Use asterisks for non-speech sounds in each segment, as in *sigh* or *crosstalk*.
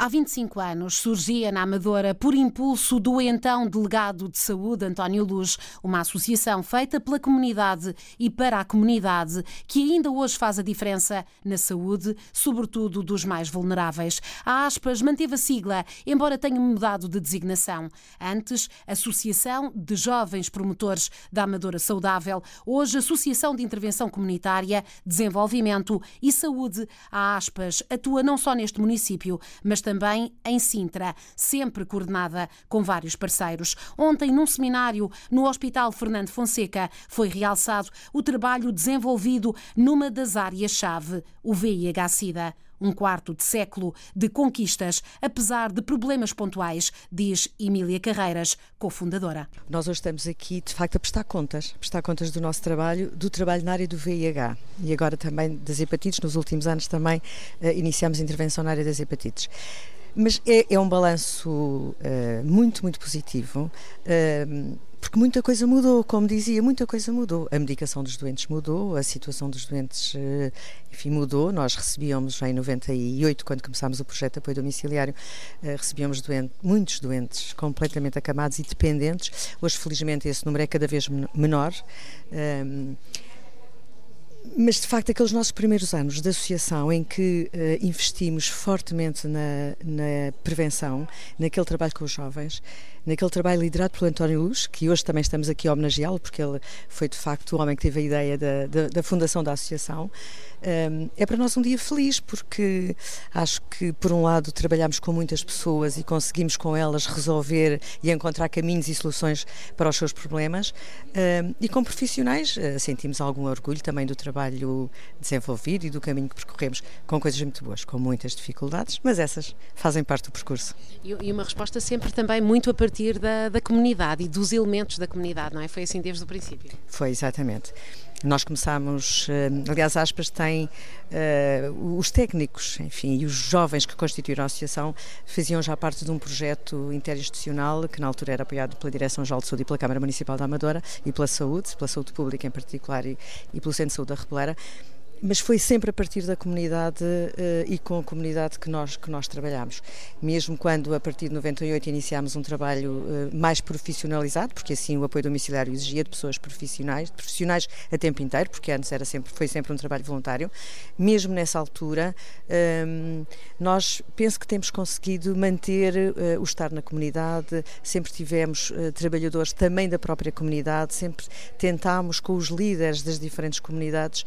Há 25 anos surgia na Amadora, por impulso do então delegado de saúde, António Luz, uma associação feita pela comunidade e para a comunidade, que ainda hoje faz a diferença na saúde, sobretudo dos mais vulneráveis. A Aspas manteve a sigla, embora tenha mudado de designação. Antes, Associação de Jovens Promotores da Amadora Saudável, hoje Associação de Intervenção Comunitária, Desenvolvimento e Saúde. A Aspas atua não só neste município, mas também em Sintra, sempre coordenada com vários parceiros. Ontem, num seminário no Hospital Fernando Fonseca, foi realçado o trabalho desenvolvido numa das áreas-chave, o VIH-Sida. Um quarto de século de conquistas, apesar de problemas pontuais, diz Emília Carreiras, cofundadora. Nós hoje estamos aqui, de facto, a prestar contas, prestar contas do nosso trabalho, do trabalho na área do VIH e agora também das hepatites. Nos últimos anos também uh, iniciamos intervenção na área das hepatites. Mas é, é um balanço uh, muito, muito positivo. Uh, porque muita coisa mudou, como dizia, muita coisa mudou. A medicação dos doentes mudou, a situação dos doentes, enfim, mudou. Nós recebíamos já em 98, quando começámos o projeto de apoio domiciliário, recebíamos doente, muitos doentes completamente acamados e dependentes. Hoje, felizmente, esse número é cada vez menor. Mas de facto, aqueles nossos primeiros anos de associação em que uh, investimos fortemente na, na, prevenção, naquele trabalho com os jovens, naquele trabalho liderado pelo António Luz, que hoje também estamos aqui a homenageá-lo, porque ele foi de facto o homem que teve a ideia da, da, da fundação da associação, um, é para nós um dia feliz, porque acho que, por um lado, trabalhamos com muitas pessoas e conseguimos com elas resolver e encontrar caminhos e soluções para os seus problemas, um, e com profissionais uh, sentimos algum orgulho também do trabalho desenvolvido e do caminho que percorremos, com coisas muito boas, com muitas dificuldades, mas essas fazem parte do percurso. E uma resposta sempre também muito a partir da, da comunidade e dos elementos da comunidade, não é? Foi assim desde o princípio? Foi, exatamente. Nós começámos, eh, aliás, Aspas tem uh, os técnicos, enfim, e os jovens que constituíram a associação faziam já parte de um projeto interinstitucional que na altura era apoiado pela Direção-Geral de Saúde e pela Câmara Municipal da Amadora e pela Saúde, pela Saúde Pública em particular e, e pelo Centro de Saúde da Repelera mas foi sempre a partir da comunidade uh, e com a comunidade que nós, que nós trabalhamos. Mesmo quando, a partir de 98, iniciámos um trabalho uh, mais profissionalizado, porque assim o apoio domiciliário exigia de pessoas profissionais, profissionais a tempo inteiro, porque antes era sempre, foi sempre um trabalho voluntário. Mesmo nessa altura, ehm, nós penso que temos conseguido manter uh, o estar na comunidade, sempre tivemos trabalhadores também da própria comunidade, sempre tentámos com os líderes das diferentes comunidades.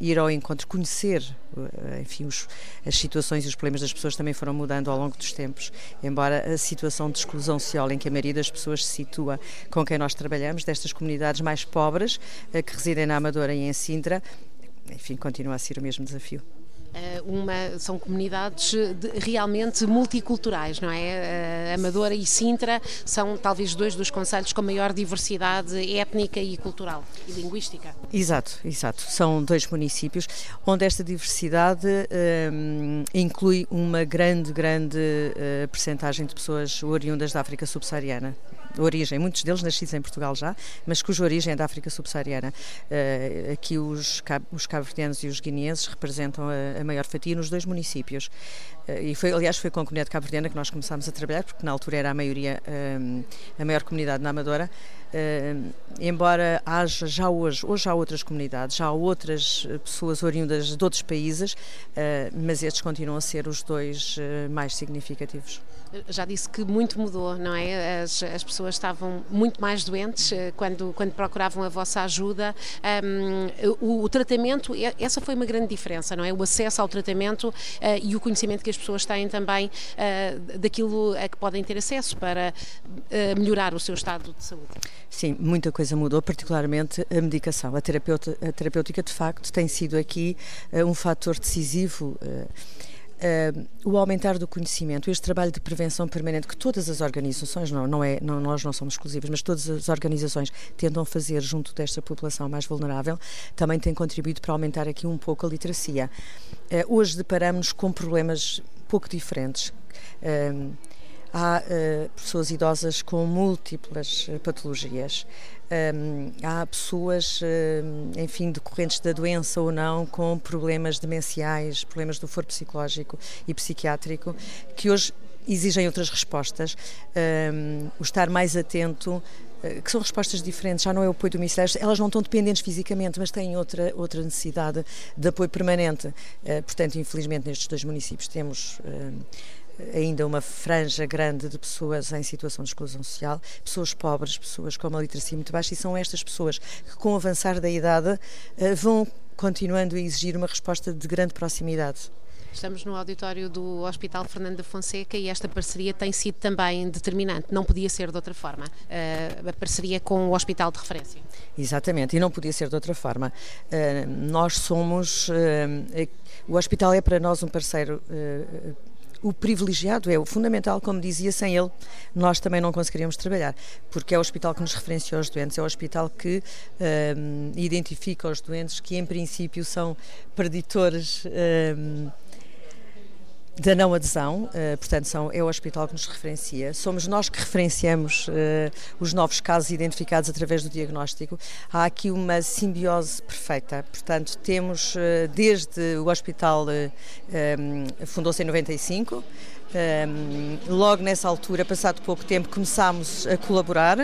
Ir ao encontro, conhecer, eh, enfim, os, as situações e os problemas das pessoas também foram mudando ao longo dos tempos, embora a situação de exclusão social em que a maioria das pessoas se situa com quem nós trabalhamos, destas comunidades mais pobres, eh, que residem na Amadora e em Sintra, enfim, continua a ser o mesmo desafio. Eh, uma, são comunidades de, realmente multiculturais, não é? Uh, Amadora e Sintra são talvez dois dos conselhos com maior diversidade étnica e cultural e linguística. Exato, exato. São dois municípios onde esta diversidade um, eh, inclui uma grande, grande uh, percentagem de pessoas oriundas da África subsaariana origem, muitos deles nascidos em Portugal já, mas cuja origem é da África subsaariana. Uh, aqui os, os cabo-verdianos e os guineenses representam a, a, maior fatia nos dois municípios. Uh, e foi, aliás, foi com a comunidade cabo-verdiana que nós começámos a trabalhar, porque na altura era a maioria, eh, a maior comunidade na Amadora. Uh, embora haja já hoje, hoje há outras comunidades, já há outras pessoas oriundas de outros países, mas estes continuam a ser os dois mais significativos já disse que muito mudou, não é? As, as pessoas estavam muito mais doentes eh, quando, quando procuravam a vossa ajuda. Um, o, o, tratamento, essa foi uma grande diferença, não é? O acesso ao tratamento uh, e o conhecimento que as pessoas têm também uh, daquilo a que podem ter acesso para uh, melhorar o seu estado de saúde. Sim, muita coisa mudou, particularmente a medicação. A, terapeuta, a terapêutica, de facto, tem sido aqui um fator decisivo uh, o aumentar do conhecimento, este trabalho de prevenção permanente que todas as organizações, não, não é, não, nós não somos exclusivas, mas todas as organizações tentam fazer junto desta população mais vulnerável, também tem contribuído para aumentar aqui um pouco a literacia. Uh, hoje deparamos com problemas pouco diferentes. Uh, há uh, pessoas idosas com múltiplas patologias. Um, há pessoas, enfim, decorrentes da doença ou não, com problemas demenciais, problemas do foro psicológico e psiquiátrico, que hoje exigem outras respostas. Um, o estar mais atento eh, que são respostas diferentes, já não é o apoio do Ministério, elas não estão dependentes fisicamente, mas têm outra, outra necessidade de apoio permanente. Portanto, infelizmente, nestes dois municípios temos. Ainda uma franja grande de pessoas em situação de exclusão social, pessoas pobres, pessoas com uma literacia muito baixa, e são estas pessoas que, com o avançar da idade, vão continuando a exigir uma resposta de grande proximidade. Estamos no auditório do Hospital Fernando da Fonseca e esta parceria tem sido também determinante, não podia ser de outra forma, a parceria com o Hospital de Referência. Exatamente, e não podia ser de outra forma. Nós somos, o hospital é para nós um parceiro o privilegiado é o fundamental, como dizia, sem ele nós também não conseguiríamos trabalhar, porque é o hospital que nos referencia aos doentes, é o hospital que um, identifica os doentes que em princípio são preditores um, da não adesão, uh, portanto são, é o hospital que nos referencia, somos nós que referenciamos uh, os novos casos identificados através do diagnóstico. Há aqui uma simbiose perfeita, portanto temos uh, desde o hospital, fundou-se em 95, um, logo nessa altura, passado pouco tempo, começámos a colaborar.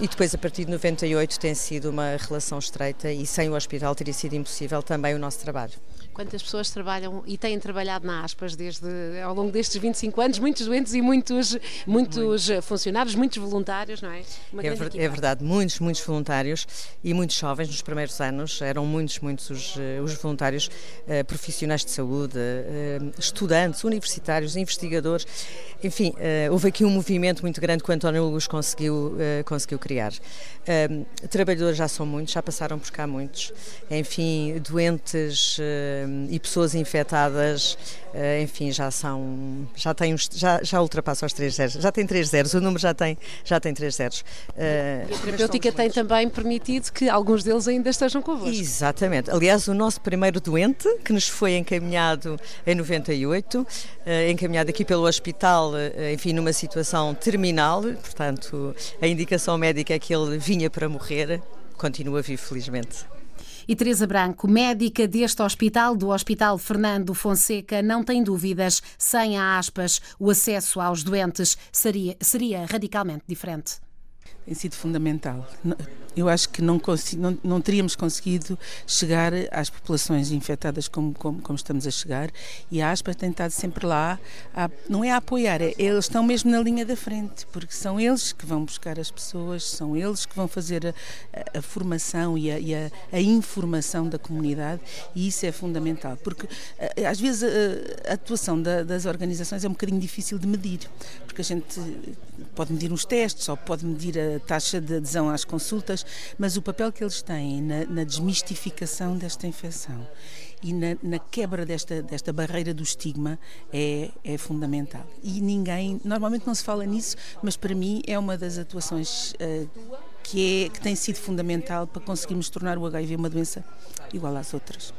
e depois, a partir de 98, tem sido uma relação estreita e sem o hospital teria sido impossível também o nosso trabalho quantas pessoas trabalham e têm trabalhado na Aspas desde ao longo destes 25 anos, muitos doentes e muitos, muitos funcionários, muitos voluntários, não é? É, ver, é, verdade, muitos, muitos voluntários e muitos jovens. Nos primeiros anos, eram muitos, muitos os, eh, os voluntários uh, profissionais de saúde, uh, estudantes, universitários, investigadores, enfim, uh, houve aqui um movimento muito grande que o António Luz conseguiu, conseguiu criar. trabalhadores já são muitos, já passaram por cá muitos, enfim, doentes e pessoas infectadas, eh, enfim, já são, já tem já, já ultrapassa os 3 zeros, já tem 3 zeros, o número já tem, já tem 3 zeros. Eh, e a terapêutica tem também permitido que alguns deles ainda estejam convosco. Exatamente. Aliás, o nosso primeiro doente, que nos foi encaminhado em 98, eh, encaminhado aqui pelo hospital, enfim, numa situação terminal, portanto, a indicação médica é que ele vinha para morrer, continua vivo, felizmente. E Teresa Branco, médica deste hospital, do Hospital Fernando Fonseca, não tem dúvidas, sem aspas, o acesso aos doentes seria, seria radicalmente diferente. Tem sido fundamental. Eu acho que não, não, não, teríamos conseguido chegar às populações infectadas como, como, como, estamos a chegar e a ASPA tem estado sempre lá, a, não é a apoiar, é, eles estão mesmo na linha da frente, porque são eles que vão buscar as pessoas, são eles que vão fazer a, a, a formação e, e a, informação da comunidade e isso é fundamental, porque às vezes a, atuação da, das organizações é um bocadinho difícil de medir, porque a gente pode medir os testes ou pode medir a taxa de adesão às consultas, mas o papel que eles têm na, na desmistificação desta infecção e na, na, quebra desta, desta barreira do estigma é, é fundamental. E ninguém, normalmente não se fala nisso, mas para mim é uma das atuações uh, que, é, que tem sido fundamental para conseguirmos tornar o HIV uma doença igual às outras.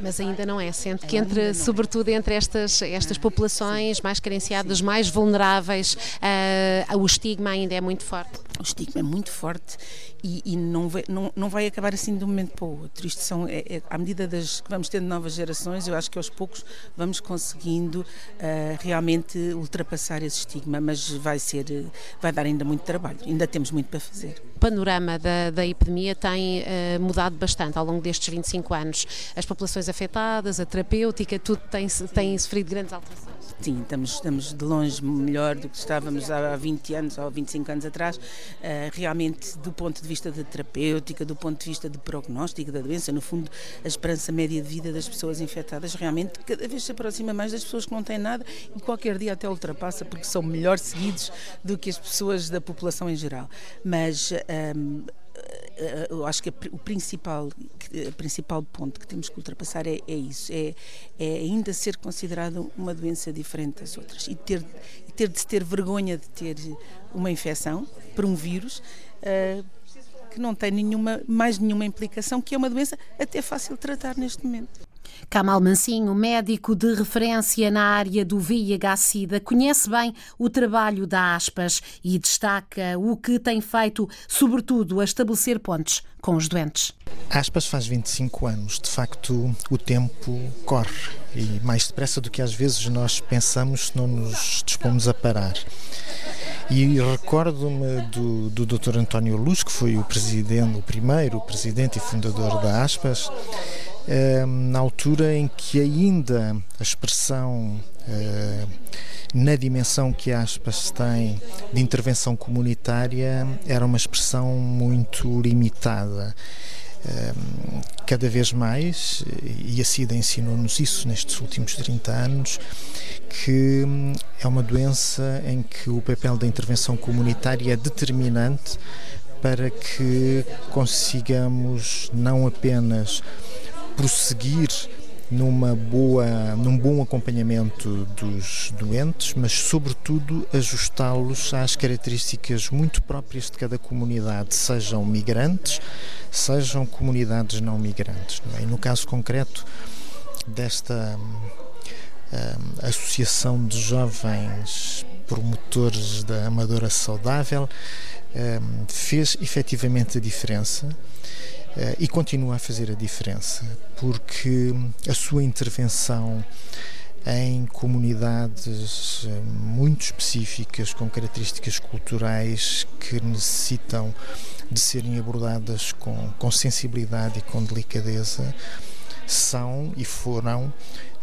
Mas ainda não é, sendo que entre, é. sobretudo entre estas, estas populações mais carenciadas, mais vulneráveis, uh, o estigma ainda é muito forte. O estigma é muito forte e, e não, vai, não, não vai acabar assim de um momento para o outro. Isto são, é, é, à medida das, que vamos tendo novas gerações, eu acho que aos poucos vamos conseguindo uh, realmente ultrapassar esse estigma, mas vai ser, vai dar ainda muito trabalho, ainda temos muito para fazer. O panorama da, da epidemia tem uh, mudado bastante ao longo destes 25 anos. As populações afetadas, a terapêutica, tudo tem, tem sofrido grandes alterações. Sim, estamos, estamos de longe melhor do que estávamos há 20 anos ou 25 anos atrás. Uh, realmente, do ponto de vista da terapêutica, do ponto de vista de prognóstico da doença, no fundo, a esperança média de vida das pessoas infectadas realmente cada vez se aproxima mais das pessoas que não têm nada e qualquer dia até ultrapassa porque são melhor seguidos do que as pessoas da população em geral. Mas um, eh, eu acho que o principal, o principal ponto que temos que ultrapassar é, é isso, é, é, ainda ser considerado uma doença diferente das outras e ter, ter de se ter vergonha de ter uma infecção por um vírus uh, que não tem nenhuma, mais nenhuma implicação, que é uma doença até fácil de tratar neste momento. Kamal Mancinho, médico de referência na área do VIH-Sida, conhece bem o trabalho da Aspas e destaca o que tem feito, sobretudo, a estabelecer pontes com os doentes. Aspas faz 25 anos. De facto, o tempo corre e mais depressa do que às vezes nós pensamos se não nos dispomos a parar. E recordo-me do, do Dr. António Luz, que foi o presidente, o primeiro presidente e fundador da Aspas, na altura em que ainda a expressão eh, na dimensão que aspas tem de intervenção comunitária era uma expressão muito limitada. Cada vez mais, e a CIDA ensinou-nos isso nestes últimos 30 anos, que é uma doença em que o papel da intervenção comunitária é determinante para que consigamos não apenas prosseguir numa boa, num bom acompanhamento dos doentes, mas sobretudo ajustá-los às características muito próprias de cada comunidade, sejam migrantes, sejam comunidades não migrantes. Não é? No caso concreto desta um, Associação de Jovens Promotores da Amadora Saudável, um, fez efetivamente a diferença e continua a fazer a diferença, porque a sua intervenção em comunidades eh, muito específicas, com características culturais que necessitam de serem abordadas com, com sensibilidade e com delicadeza, são e foram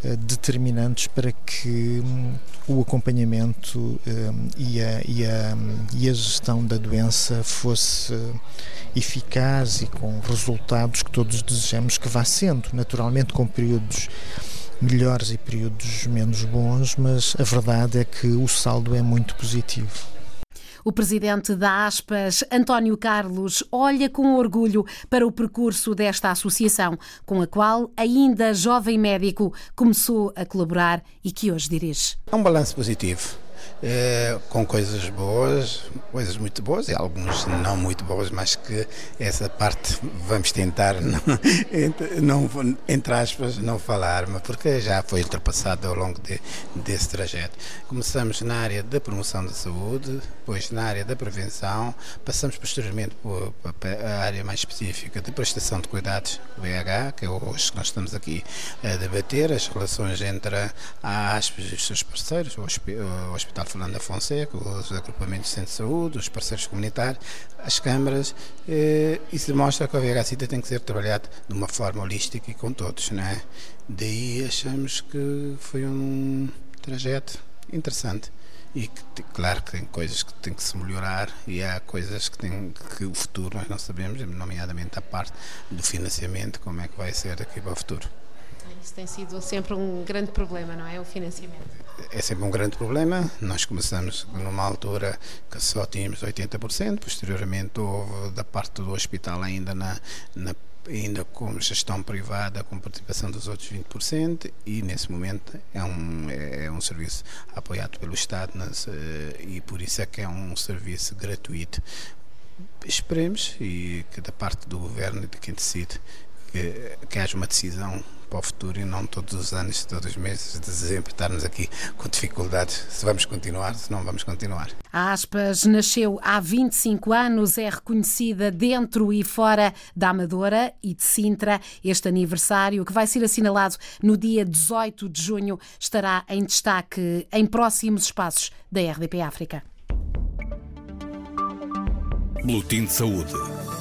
eh, determinantes para que hum, o acompanhamento hum, e a, e, a, e a gestão da doença fosse eficaz e com resultados que todos desejamos que vá sendo, naturalmente com períodos melhores e períodos menos bons, mas a verdade é que o saldo é muito positivo. O presidente da Aspas, António Carlos, olha com orgulho para o percurso desta associação, com a qual, ainda jovem médico, começou a colaborar e que hoje dirige. É um balanço positivo é, com coisas boas, coisas muito boas e alguns não muito boas, mas que essa parte vamos tentar, *laughs* não, não entre aspas, não falar, mas porque já foi ultrapassado ao longo de, desse trajeto. Começamos na área da promoção da saúde, depois na área da prevenção, passamos posteriormente para a área mais específica de prestação de cuidados, BH, que é hoje que nós estamos aqui a debater, as relações entre a ASPES e os seus parceiros, o Hospital Fernanda Fonseca, os agrupamentos de centro de saúde, os parceiros comunitários, as câmaras, eh, isso demonstra que o VHCITA tem que ser trabalhado de uma forma holística e com todos, não é? Daí achamos que foi um trajeto interessante e que claro que tem coisas que tem que se melhorar e há coisas que tem que o futuro nós não sabemos, nomeadamente a parte do financiamento, como é que vai ser daqui para o futuro. Isso tem sido sempre um grande problema, não é? O financiamento. É sempre um grande problema. Nós começamos numa altura que só tínhamos 80%, posteriormente houve da parte do hospital ainda na, na ainda com gestão privada, com participação dos outros 20%, e nesse momento é um, é um serviço apoiado pelo Estado nas, eh, e por isso é que é um serviço gratuito. Esperemos e que da parte do governo e de quem decide que, que haja uma decisão para o futuro e não todos os anos, todos os meses, de sempre estarmos aqui com dificuldades. Se vamos continuar, se não vamos continuar. A Aspas nasceu há 25 anos, é reconhecida dentro e fora da Amadora e de Sintra. Este aniversário, que vai ser assinalado no dia 18 de junho, estará em destaque em próximos espaços da RDP África. Boletim de Saúde.